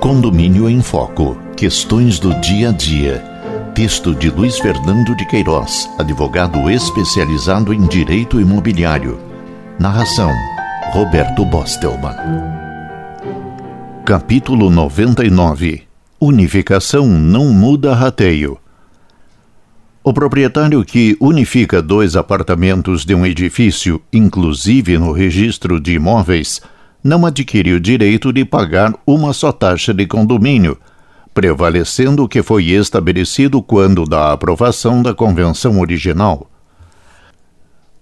Condomínio em Foco. Questões do dia a dia. Texto de Luiz Fernando de Queiroz, advogado especializado em direito imobiliário. Narração: Roberto Bostelman. Capítulo 99. Unificação não muda rateio. O proprietário que unifica dois apartamentos de um edifício, inclusive no registro de imóveis, não adquire o direito de pagar uma só taxa de condomínio, prevalecendo o que foi estabelecido quando da aprovação da convenção original.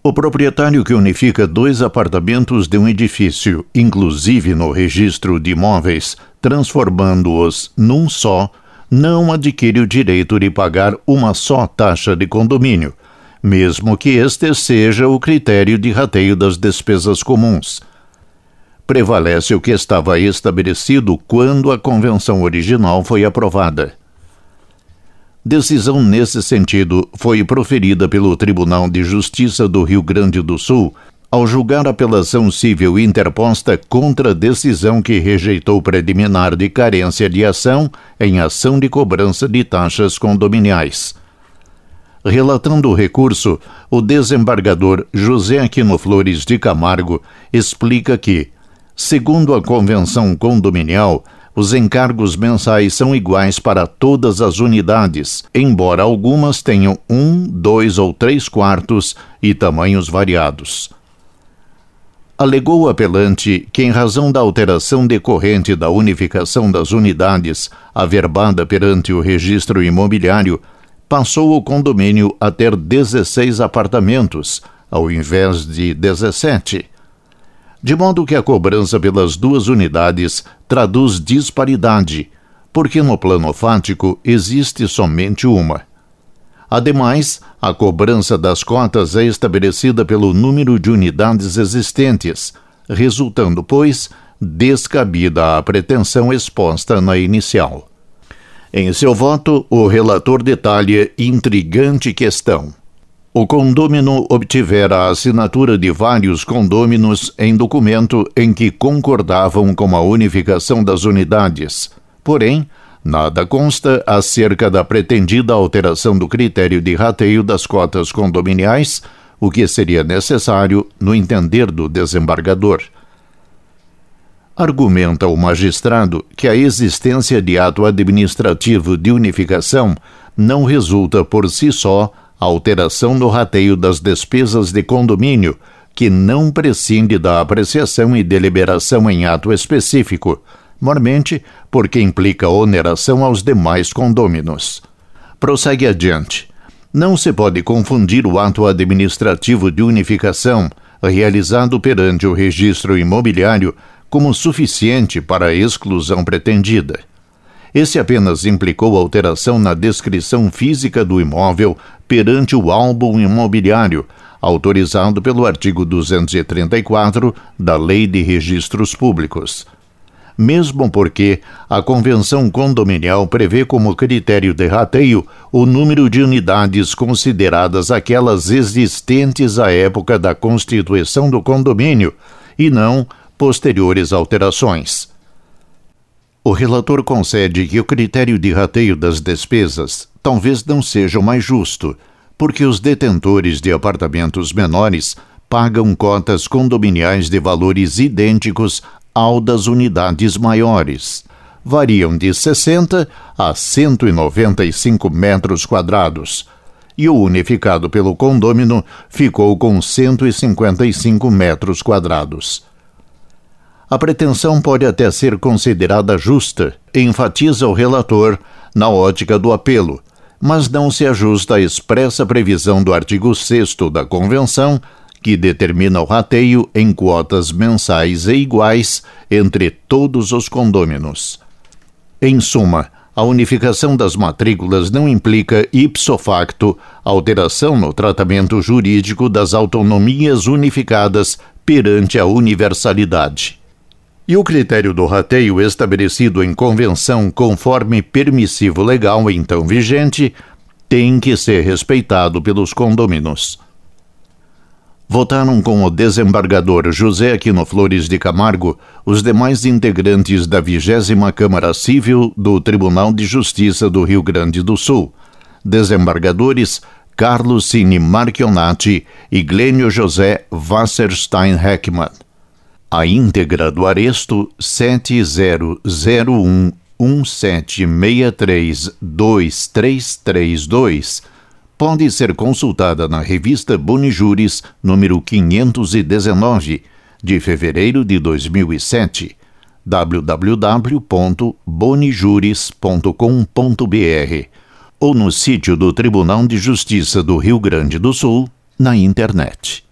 O proprietário que unifica dois apartamentos de um edifício, inclusive no registro de imóveis, transformando-os num só, não adquire o direito de pagar uma só taxa de condomínio, mesmo que este seja o critério de rateio das despesas comuns prevalece o que estava estabelecido quando a convenção original foi aprovada. Decisão nesse sentido foi proferida pelo Tribunal de Justiça do Rio Grande do Sul ao julgar apelação civil interposta contra a decisão que rejeitou preliminar de carência de ação em ação de cobrança de taxas condominiais. Relatando o recurso, o desembargador José Aquino Flores de Camargo explica que, Segundo a convenção condominial, os encargos mensais são iguais para todas as unidades, embora algumas tenham um, dois ou três quartos e tamanhos variados. Alegou o apelante que, em razão da alteração decorrente da unificação das unidades, averbada perante o registro imobiliário, passou o condomínio a ter 16 apartamentos, ao invés de 17 de modo que a cobrança pelas duas unidades traduz disparidade, porque no plano fático existe somente uma. Ademais, a cobrança das cotas é estabelecida pelo número de unidades existentes, resultando, pois, descabida a pretensão exposta na inicial. Em seu voto, o relator detalha intrigante questão. O condômino obtivera a assinatura de vários condôminos em documento em que concordavam com a unificação das unidades. Porém, nada consta acerca da pretendida alteração do critério de rateio das cotas condominiais, o que seria necessário no entender do desembargador. Argumenta o magistrado que a existência de ato administrativo de unificação não resulta por si só alteração no rateio das despesas de condomínio, que não prescinde da apreciação e deliberação em ato específico, mormente porque implica oneração aos demais condôminos. Prossegue adiante. Não se pode confundir o ato administrativo de unificação, realizado perante o registro imobiliário, como suficiente para a exclusão pretendida. Esse apenas implicou alteração na descrição física do imóvel perante o álbum imobiliário, autorizado pelo artigo 234 da Lei de Registros Públicos. Mesmo porque a Convenção Condominial prevê como critério de rateio o número de unidades consideradas aquelas existentes à época da constituição do condomínio e não posteriores alterações. O relator concede que o critério de rateio das despesas talvez não seja o mais justo, porque os detentores de apartamentos menores pagam cotas condominiais de valores idênticos ao das unidades maiores. Variam de 60 a 195 metros quadrados. E o unificado pelo condômino ficou com 155 metros quadrados. A pretensão pode até ser considerada justa, enfatiza o relator, na ótica do apelo, mas não se ajusta à expressa previsão do artigo 6 da Convenção, que determina o rateio em quotas mensais e iguais entre todos os condôminos. Em suma, a unificação das matrículas não implica ipso facto alteração no tratamento jurídico das autonomias unificadas perante a universalidade e o critério do rateio estabelecido em convenção conforme permissivo legal então vigente tem que ser respeitado pelos condôminos. Votaram com o desembargador José Aquino Flores de Camargo os demais integrantes da vigésima Câmara Civil do Tribunal de Justiça do Rio Grande do Sul. Desembargadores Carlos Cine Marchionati e Glênio José Wasserstein Heckmann. A íntegra do aresto 7001 17632332 pode ser consultada na revista Bonijuris, número 519, de fevereiro de 2007, www.bonijuris.com.br ou no sítio do Tribunal de Justiça do Rio Grande do Sul, na internet.